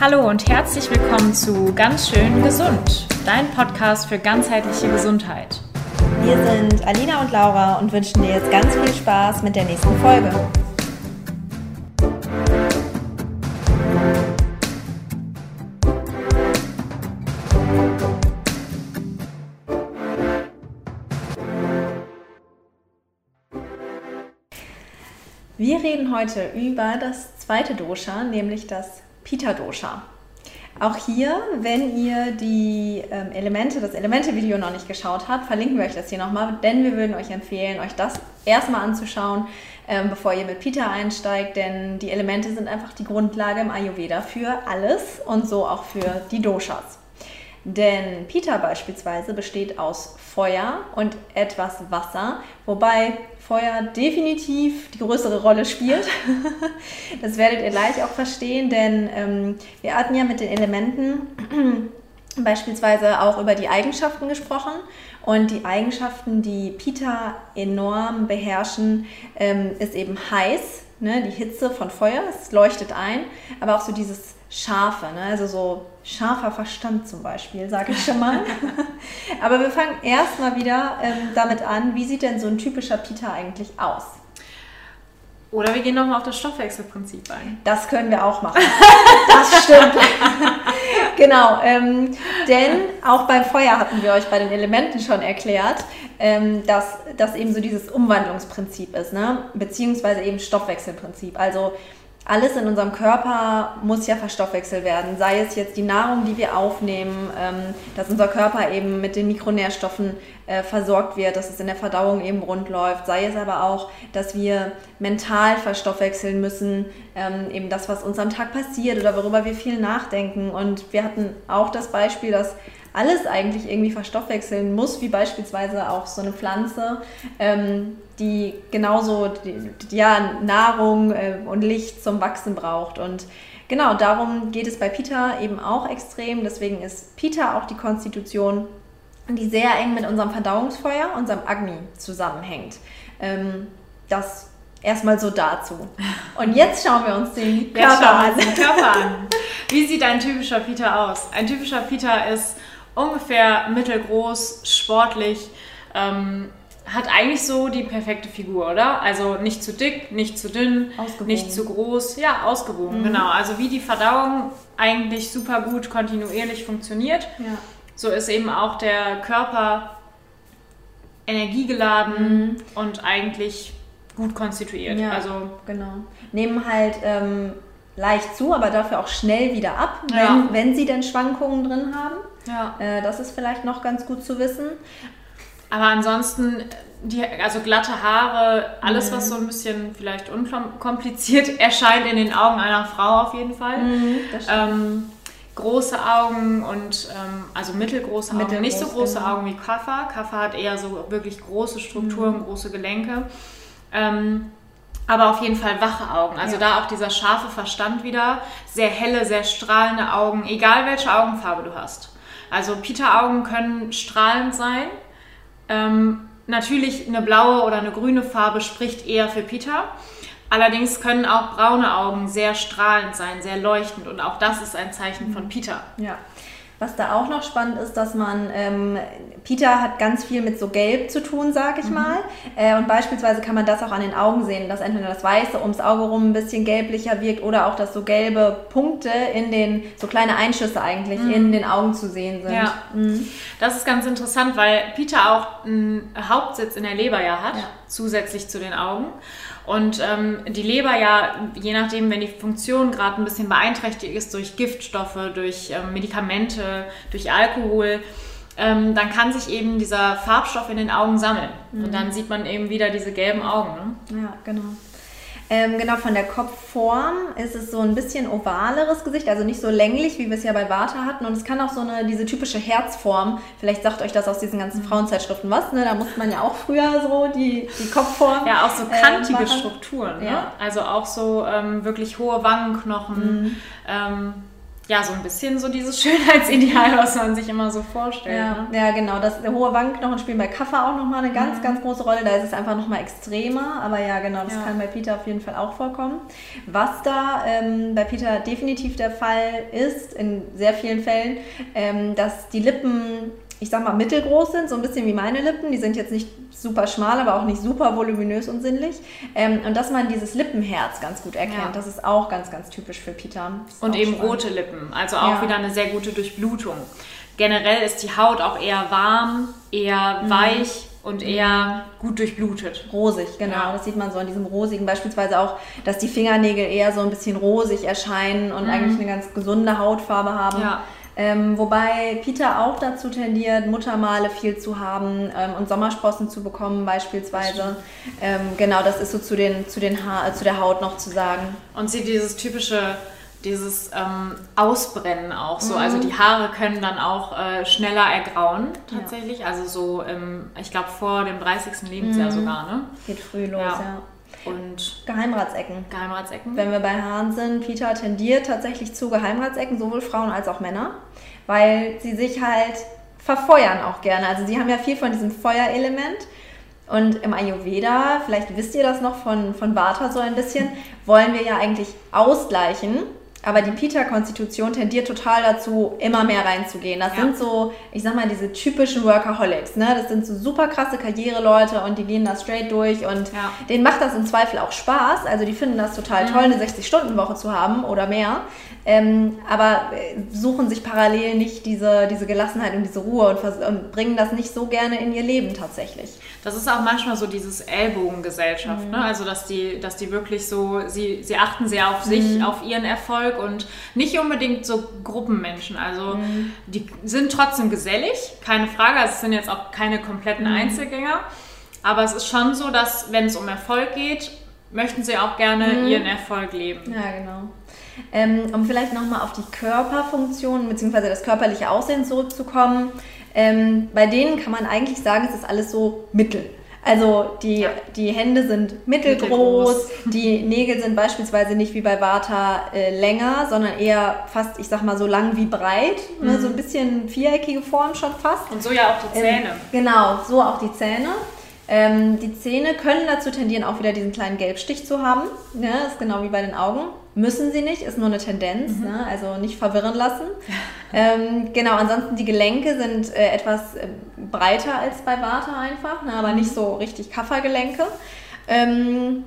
Hallo und herzlich willkommen zu Ganz schön gesund, dein Podcast für ganzheitliche Gesundheit. Wir sind Alina und Laura und wünschen dir jetzt ganz viel Spaß mit der nächsten Folge. Wir reden heute über das zweite Dosha, nämlich das Pita Dosha. Auch hier, wenn ihr die ähm, Elemente, das Elemente-Video noch nicht geschaut habt, verlinken wir euch das hier nochmal, denn wir würden euch empfehlen, euch das erstmal anzuschauen, ähm, bevor ihr mit Pita einsteigt, denn die Elemente sind einfach die Grundlage im Ayurveda für alles und so auch für die Doshas. Denn Pita beispielsweise besteht aus Feuer und etwas Wasser, wobei Feuer definitiv die größere Rolle spielt. das werdet ihr gleich auch verstehen, denn ähm, wir hatten ja mit den Elementen beispielsweise auch über die Eigenschaften gesprochen. Und die Eigenschaften, die Pita enorm beherrschen, ähm, ist eben heiß, ne? die Hitze von Feuer, es leuchtet ein, aber auch so dieses Scharfe, ne? also so scharfer Verstand zum Beispiel, sage ich schon mal. Aber wir fangen erstmal wieder ähm, damit an, wie sieht denn so ein typischer Pita eigentlich aus? Oder wir gehen nochmal auf das Stoffwechselprinzip ein. Das können wir auch machen. Das stimmt. genau, ähm, denn auch beim Feuer hatten wir euch bei den Elementen schon erklärt, ähm, dass das eben so dieses Umwandlungsprinzip ist, ne? beziehungsweise eben Stoffwechselprinzip. Also alles in unserem Körper muss ja verstoffwechselt werden. Sei es jetzt die Nahrung, die wir aufnehmen, ähm, dass unser Körper eben mit den Mikronährstoffen äh, versorgt wird, dass es in der Verdauung eben rund läuft. Sei es aber auch, dass wir mental verstoffwechseln müssen, ähm, eben das, was uns am Tag passiert oder worüber wir viel nachdenken. Und wir hatten auch das Beispiel, dass alles eigentlich irgendwie verstoffwechseln muss, wie beispielsweise auch so eine Pflanze, ähm, die genauso die, ja, Nahrung äh, und Licht zum Wachsen braucht. Und genau darum geht es bei Pita eben auch extrem. Deswegen ist Pita auch die Konstitution, die sehr eng mit unserem Verdauungsfeuer, unserem Agni zusammenhängt. Ähm, das erstmal so dazu. Und jetzt schauen wir uns den Körper, an. Körper an. Wie sieht ein typischer Pita aus? Ein typischer Pita ist ungefähr mittelgroß, sportlich, ähm, hat eigentlich so die perfekte Figur, oder? Also nicht zu dick, nicht zu dünn, nicht zu groß, ja, ausgewogen, mhm. genau. Also wie die Verdauung eigentlich super gut kontinuierlich funktioniert, ja. so ist eben auch der Körper energiegeladen mhm. und eigentlich gut konstituiert. Ja, also genau. Nehmen halt ähm, leicht zu, aber dafür auch schnell wieder ab, wenn, ja. wenn sie denn Schwankungen drin haben. Ja. Äh, das ist vielleicht noch ganz gut zu wissen. Aber ansonsten, die, also glatte Haare, alles, mhm. was so ein bisschen vielleicht unkompliziert erscheint in den Augen einer Frau auf jeden Fall. Mhm, ähm, große Augen und ähm, also mittelgroße Augen, Mittelgroß, nicht so große genau. Augen wie Kaffa. Kaffa hat eher so wirklich große Strukturen, mhm. große Gelenke. Ähm, aber auf jeden Fall wache Augen. Also ja. da auch dieser scharfe Verstand wieder, sehr helle, sehr strahlende Augen, egal welche Augenfarbe du hast. Also Peter-Augen können strahlend sein. Ähm, natürlich eine blaue oder eine grüne Farbe spricht eher für Peter. Allerdings können auch braune Augen sehr strahlend sein, sehr leuchtend und auch das ist ein Zeichen von Peter. Ja. Was da auch noch spannend ist, dass man, ähm, Peter hat ganz viel mit so Gelb zu tun, sag ich mhm. mal. Äh, und beispielsweise kann man das auch an den Augen sehen, dass entweder das Weiße ums Auge rum ein bisschen gelblicher wirkt oder auch, dass so gelbe Punkte in den, so kleine Einschüsse eigentlich mhm. in den Augen zu sehen sind. Ja, mhm. das ist ganz interessant, weil Peter auch einen Hauptsitz in der Leber ja hat, ja. zusätzlich zu den Augen. Und ähm, die Leber ja, je nachdem, wenn die Funktion gerade ein bisschen beeinträchtigt ist durch Giftstoffe, durch ähm, Medikamente, durch Alkohol, ähm, dann kann sich eben dieser Farbstoff in den Augen sammeln. Mhm. Und dann sieht man eben wieder diese gelben Augen. Ne? Ja, genau. Ähm, genau, von der Kopfform ist es so ein bisschen ovaleres Gesicht, also nicht so länglich, wie wir es ja bei Vata hatten. Und es kann auch so eine, diese typische Herzform, vielleicht sagt euch das aus diesen ganzen mhm. Frauenzeitschriften was, ne? da musste man ja auch früher so die, die Kopfform. Ja, auch so kantige äh, Strukturen. Ne? Ja. Also auch so ähm, wirklich hohe Wangenknochen. Mhm. Ja, so ein bisschen so dieses Schönheitsideal, was man sich immer so vorstellt. Ja, ne? ja genau. Das, der hohe Wangenknochen spielen bei Kaffer auch nochmal eine ganz, mhm. ganz große Rolle. Da ist es einfach nochmal extremer. Aber ja, genau, das ja. kann bei Peter auf jeden Fall auch vorkommen. Was da ähm, bei Peter definitiv der Fall ist, in sehr vielen Fällen, ähm, dass die Lippen ich sag mal, mittelgroß sind, so ein bisschen wie meine Lippen. Die sind jetzt nicht super schmal, aber auch nicht super voluminös und sinnlich. Ähm, und dass man dieses Lippenherz ganz gut erkennt, ja. das ist auch ganz, ganz typisch für Peter. Und eben spannend. rote Lippen, also auch ja. wieder eine sehr gute Durchblutung. Generell ist die Haut auch eher warm, eher mhm. weich und eher gut durchblutet. Rosig, genau. Ja. Das sieht man so in diesem rosigen. Beispielsweise auch, dass die Fingernägel eher so ein bisschen rosig erscheinen und mhm. eigentlich eine ganz gesunde Hautfarbe haben. Ja. Ähm, wobei Peter auch dazu tendiert, Muttermale viel zu haben ähm, und Sommersprossen zu bekommen beispielsweise. Ähm, genau, das ist so zu, den, zu, den ha zu der Haut noch zu sagen. Und sie dieses typische dieses ähm, Ausbrennen auch so. Also mhm. Also die Haare können dann auch äh, schneller ergrauen tatsächlich. Ja. Also so, im, ich glaube, vor dem 30. Lebensjahr mhm. sogar, ne? Geht früh los, ja. ja. Und Geheimratsecken. Geheimratsecken. Wenn wir bei Haaren sind, Peter tendiert tatsächlich zu Geheimratsecken, sowohl Frauen als auch Männer, weil sie sich halt verfeuern auch gerne. Also sie haben ja viel von diesem Feuerelement. Und im Ayurveda, vielleicht wisst ihr das noch von, von Vata so ein bisschen, wollen wir ja eigentlich ausgleichen aber die Pita-Konstitution tendiert total dazu, immer mehr reinzugehen. Das ja. sind so, ich sag mal, diese typischen Workaholics. Ne? Das sind so super krasse Karriereleute und die gehen da straight durch und ja. denen macht das im Zweifel auch Spaß. Also die finden das total mhm. toll, eine 60-Stunden-Woche zu haben oder mehr. Ähm, aber äh, suchen sich parallel nicht diese, diese Gelassenheit und diese Ruhe und, und, bringen das nicht so gerne in ihr Leben tatsächlich. Das ist auch manchmal so dieses Ellbogengesellschaft. Mhm. Ne? Also dass die, dass die wirklich so, sie, sie achten sehr auf sich, mhm. auf ihren Erfolg und nicht unbedingt so Gruppenmenschen. Also mhm. die sind trotzdem gesellig, keine Frage. Also es sind jetzt auch keine kompletten mhm. Einzelgänger. Aber es ist schon so, dass wenn es um Erfolg geht, möchten sie auch gerne mhm. ihren Erfolg leben. Ja, genau. Ähm, um vielleicht nochmal auf die Körperfunktion bzw. das körperliche Aussehen zurückzukommen. Ähm, bei denen kann man eigentlich sagen, es ist alles so mittel. Also die, ja. die Hände sind mittelgroß, mittelgroß, die Nägel sind beispielsweise nicht wie bei Vata äh, länger, sondern eher fast, ich sag mal, so lang wie breit. Ne, mhm. Ne, so ein bisschen viereckige Form schon fast. Und so ja auch die ähm, Zähne. Ähm, genau, so auch die Zähne. Ähm, die Zähne können dazu tendieren, auch wieder diesen kleinen Gelbstich zu haben. Ne? Das ist genau wie bei den Augen. Müssen sie nicht, ist nur eine Tendenz, mhm. ne? also nicht verwirren lassen. ähm, genau, ansonsten die Gelenke sind äh, etwas äh, breiter als bei Vata einfach, ne? aber mhm. nicht so richtig Kaffergelenke. Ähm,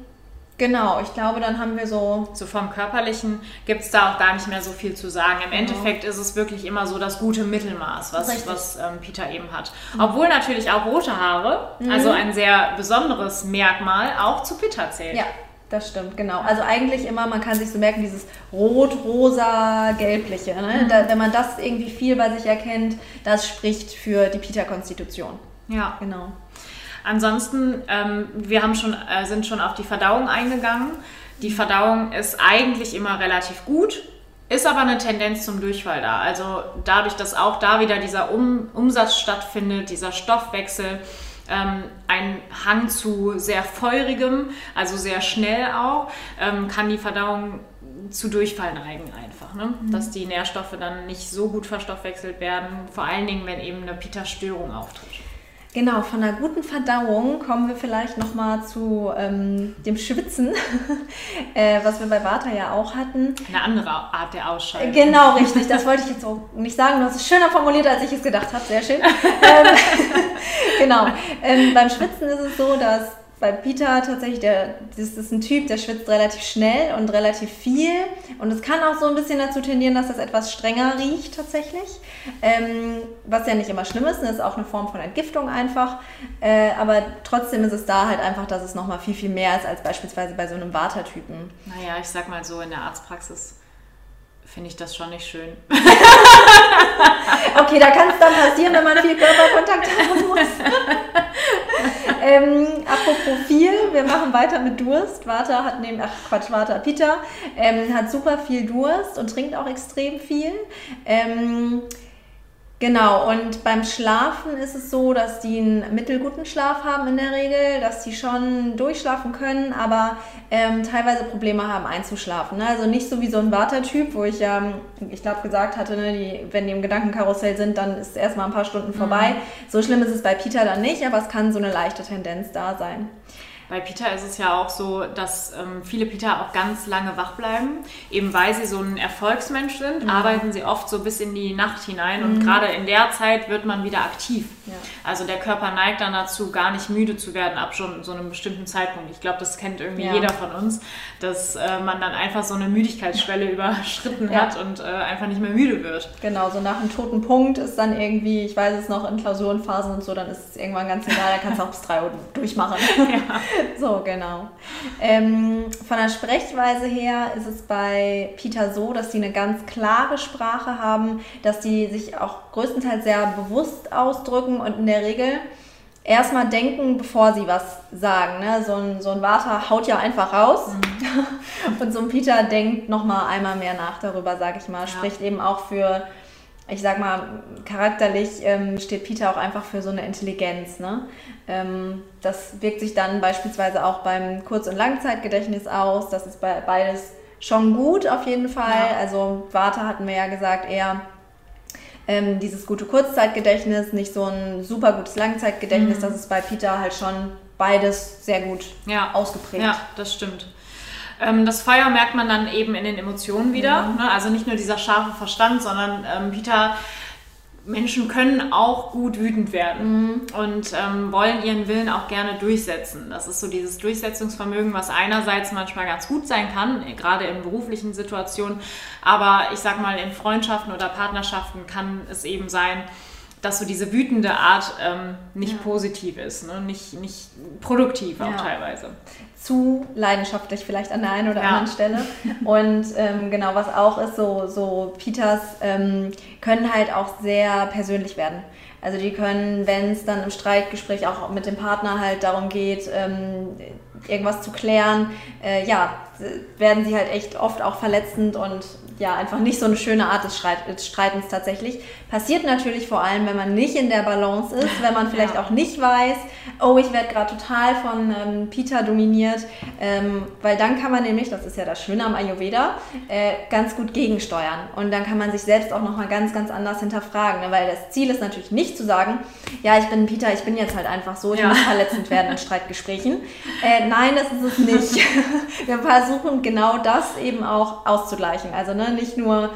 Genau, ich glaube, dann haben wir so. So vom Körperlichen gibt es da auch gar nicht mehr so viel zu sagen. Im genau. Endeffekt ist es wirklich immer so das gute Mittelmaß, was, was ähm, Peter eben hat. Mhm. Obwohl natürlich auch rote Haare, mhm. also ein sehr besonderes Merkmal, auch zu Peter zählt. Ja, das stimmt, genau. Also eigentlich immer, man kann sich so merken, dieses rot, rosa, gelbliche. Ne? Mhm. Da, wenn man das irgendwie viel bei sich erkennt, das spricht für die Peter-Konstitution. Ja. Genau. Ansonsten, ähm, wir haben schon, äh, sind schon auf die Verdauung eingegangen. Die Verdauung ist eigentlich immer relativ gut, ist aber eine Tendenz zum Durchfall da. Also dadurch, dass auch da wieder dieser um Umsatz stattfindet, dieser Stoffwechsel, ähm, ein Hang zu sehr feurigem, also sehr schnell auch, ähm, kann die Verdauung zu Durchfall neigen einfach. Ne? Mhm. Dass die Nährstoffe dann nicht so gut verstoffwechselt werden, vor allen Dingen, wenn eben eine Pita-Störung auftritt. Genau, von einer guten Verdauung kommen wir vielleicht nochmal zu ähm, dem Schwitzen, äh, was wir bei Vata ja auch hatten. Eine andere Art der Ausscheidung. Genau, richtig. Das wollte ich jetzt auch nicht sagen. Du hast es schöner formuliert, als ich es gedacht habe. Sehr schön. ähm, genau. Ähm, beim Schwitzen ist es so, dass bei Peter tatsächlich, der, das ist ein Typ, der schwitzt relativ schnell und relativ viel. Und es kann auch so ein bisschen dazu tendieren, dass das etwas strenger riecht tatsächlich. Ähm, was ja nicht immer schlimm ist, das ist auch eine Form von Entgiftung einfach. Äh, aber trotzdem ist es da halt einfach, dass es nochmal viel, viel mehr ist als beispielsweise bei so einem Watertypen. Naja, ich sag mal so, in der Arztpraxis finde ich das schon nicht schön. okay, da kann es dann passieren, wenn man viel Körperkontakt haben muss. ähm, apropos viel, wir machen weiter mit Durst. Vata hat neben, ach Quatsch, Vata, Peter ähm, hat super viel Durst und trinkt auch extrem viel. Ähm, Genau, und beim Schlafen ist es so, dass die einen mittelguten Schlaf haben in der Regel, dass die schon durchschlafen können, aber ähm, teilweise Probleme haben einzuschlafen. Ne? Also nicht so wie so ein Wartertyp, wo ich ja, ähm, ich glaube, gesagt hatte, ne, die, wenn die im Gedankenkarussell sind, dann ist erstmal ein paar Stunden vorbei. Mhm. So schlimm ist es bei Peter dann nicht, aber es kann so eine leichte Tendenz da sein. Bei Peter ist es ja auch so, dass ähm, viele Peter auch ganz lange wach bleiben. Eben weil sie so ein Erfolgsmensch sind, mhm. arbeiten sie oft so bis in die Nacht hinein. Mhm. Und gerade in der Zeit wird man wieder aktiv. Ja. Also der Körper neigt dann dazu, gar nicht müde zu werden ab schon so einem bestimmten Zeitpunkt. Ich glaube, das kennt irgendwie ja. jeder von uns, dass äh, man dann einfach so eine Müdigkeitsschwelle überschritten ja. hat und äh, einfach nicht mehr müde wird. Genau, so nach einem toten Punkt ist dann irgendwie, ich weiß es noch, in Klausurenphasen und so, dann ist es irgendwann ganz egal, da kannst du auch bis drei Uhr durchmachen. Ja. so, genau. Ähm, von der Sprechweise her ist es bei Peter so, dass sie eine ganz klare Sprache haben, dass sie sich auch größtenteils sehr bewusst ausdrücken und in der Regel erstmal denken, bevor sie was sagen. Ne? So, ein, so ein Vater haut ja einfach raus mhm. und so ein Peter denkt nochmal einmal mehr nach darüber, sage ich mal. Ja. Spricht eben auch für ich sag mal, charakterlich ähm, steht Peter auch einfach für so eine Intelligenz. Ne? Ähm, das wirkt sich dann beispielsweise auch beim Kurz- und Langzeitgedächtnis aus. Das ist bei, beides schon gut auf jeden Fall. Ja. Also Warte hatten wir ja gesagt, eher ähm, dieses gute Kurzzeitgedächtnis, nicht so ein super gutes Langzeitgedächtnis. Mhm. Das ist bei Peter halt schon beides sehr gut ja. ausgeprägt. Ja, das stimmt. Ähm, das Feuer merkt man dann eben in den Emotionen wieder. Mhm. Ne? Also nicht nur dieser scharfe Verstand, sondern ähm, Peter, Menschen können auch gut wütend werden mhm. und ähm, wollen ihren Willen auch gerne durchsetzen. Das ist so dieses Durchsetzungsvermögen, was einerseits manchmal ganz gut sein kann, gerade in beruflichen Situationen, aber ich sag mal, in Freundschaften oder Partnerschaften kann es eben sein, dass so diese wütende Art ähm, nicht ja. positiv ist, ne? nicht, nicht produktiv auch ja. teilweise. Zu leidenschaftlich vielleicht an der einen oder ja. anderen Stelle. Und ähm, genau, was auch ist, so, so Peters ähm, können halt auch sehr persönlich werden. Also die können, wenn es dann im Streitgespräch auch mit dem Partner halt darum geht, ähm, irgendwas zu klären, äh, ja, werden sie halt echt oft auch verletzend und ja, einfach nicht so eine schöne Art des, Streitens tatsächlich. Passiert natürlich vor allem, wenn man nicht in der Balance ist, wenn man vielleicht ja. auch nicht weiß, oh, ich werde gerade total von ähm, Peter dominiert, ähm, weil dann kann man nämlich, das ist ja das Schöne am Ayurveda, äh, ganz gut gegensteuern und dann kann man sich selbst auch nochmal ganz, ganz anders hinterfragen, ne? weil das Ziel ist natürlich nicht zu sagen, ja, ich bin Peter, ich bin jetzt halt einfach so, ich ja. muss verletzend werden in Streitgesprächen. Äh, nein, das ist es nicht. Wir versuchen genau das eben auch auszugleichen. Also ne, nicht nur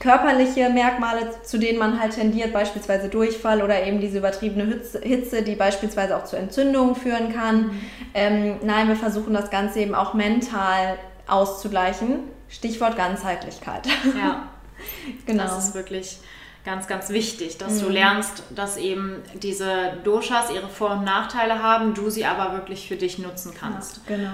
körperliche Merkmale, zu denen man halt tendiert, beispielsweise Durchfall oder eben diese übertriebene Hitze, die beispielsweise auch zu Entzündungen führen kann. Mhm. Ähm, nein, wir versuchen das Ganze eben auch mental auszugleichen. Stichwort Ganzheitlichkeit. Ja, genau. Das ist wirklich ganz, ganz wichtig, dass mhm. du lernst, dass eben diese Doshas ihre Vor- und Nachteile haben, du sie aber wirklich für dich nutzen kannst. Ja, genau.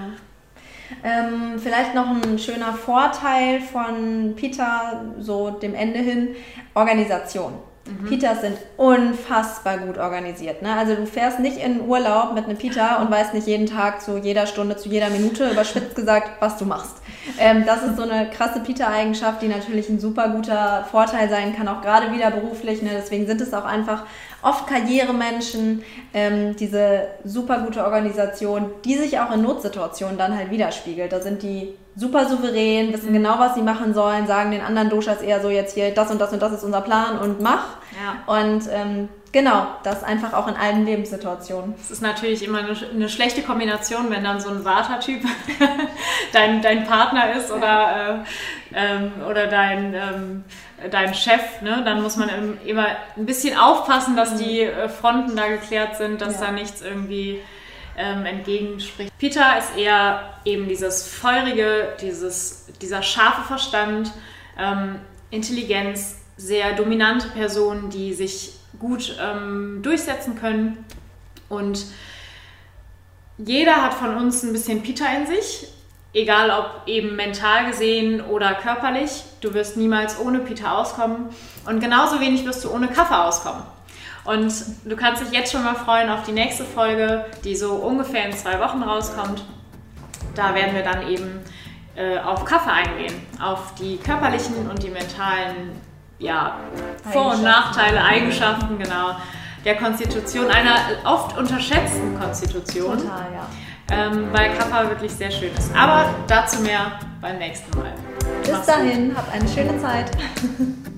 Ähm, vielleicht noch ein schöner Vorteil von Peter, so dem Ende hin, Organisation. Mhm. Pitas sind unfassbar gut organisiert. Ne? Also du fährst nicht in Urlaub mit einem Pita und weißt nicht jeden Tag zu jeder Stunde, zu jeder Minute, überspitzt gesagt, was du machst. Ähm, das ist so eine krasse Pita-Eigenschaft, die natürlich ein super guter Vorteil sein kann, auch gerade wieder beruflich. Ne? Deswegen sind es auch einfach oft Karrieremenschen, ähm, diese super gute Organisation, die sich auch in Notsituationen dann halt widerspiegelt. Da sind die super souverän, wissen mhm. genau, was sie machen sollen, sagen den anderen Doshas eher so jetzt hier, das und das und das ist unser Plan und mach. Ja. Und ähm, genau, das einfach auch in allen Lebenssituationen. Es ist natürlich immer eine, eine, schlechte Kombination, wenn dann so ein Vata-Typ dein, dein Partner ist oder, äh, ähm, oder dein, ähm, dein Chef. Ne? Dann muss man immer ein bisschen aufpassen, dass mhm. die äh, Fronten da geklärt sind, dass ja. da nichts irgendwie ähm, entgegenspricht. Peter ist eher eben dieses feurige, dieses, dieser scharfe Verstand, ähm, Intelligenz, sehr dominante Personen, die sich gut ähm, durchsetzen können. Und jeder hat von uns ein bisschen Peter in sich, egal ob eben mental gesehen oder körperlich. Du wirst niemals ohne Peter auskommen und genauso wenig wirst du ohne Kaffee auskommen. Und du kannst dich jetzt schon mal freuen auf die nächste Folge, die so ungefähr in zwei Wochen rauskommt. Da werden wir dann eben äh, auf Kaffee eingehen, auf die körperlichen und die mentalen ja, Vor- und Nachteile, Eigenschaften, genau, der Konstitution, einer oft unterschätzten Konstitution. Total, ja. Ähm, weil Kappa wirklich sehr schön ist. Aber dazu mehr beim nächsten Mal. Bis Mach's dahin, gut. habt eine schöne Zeit.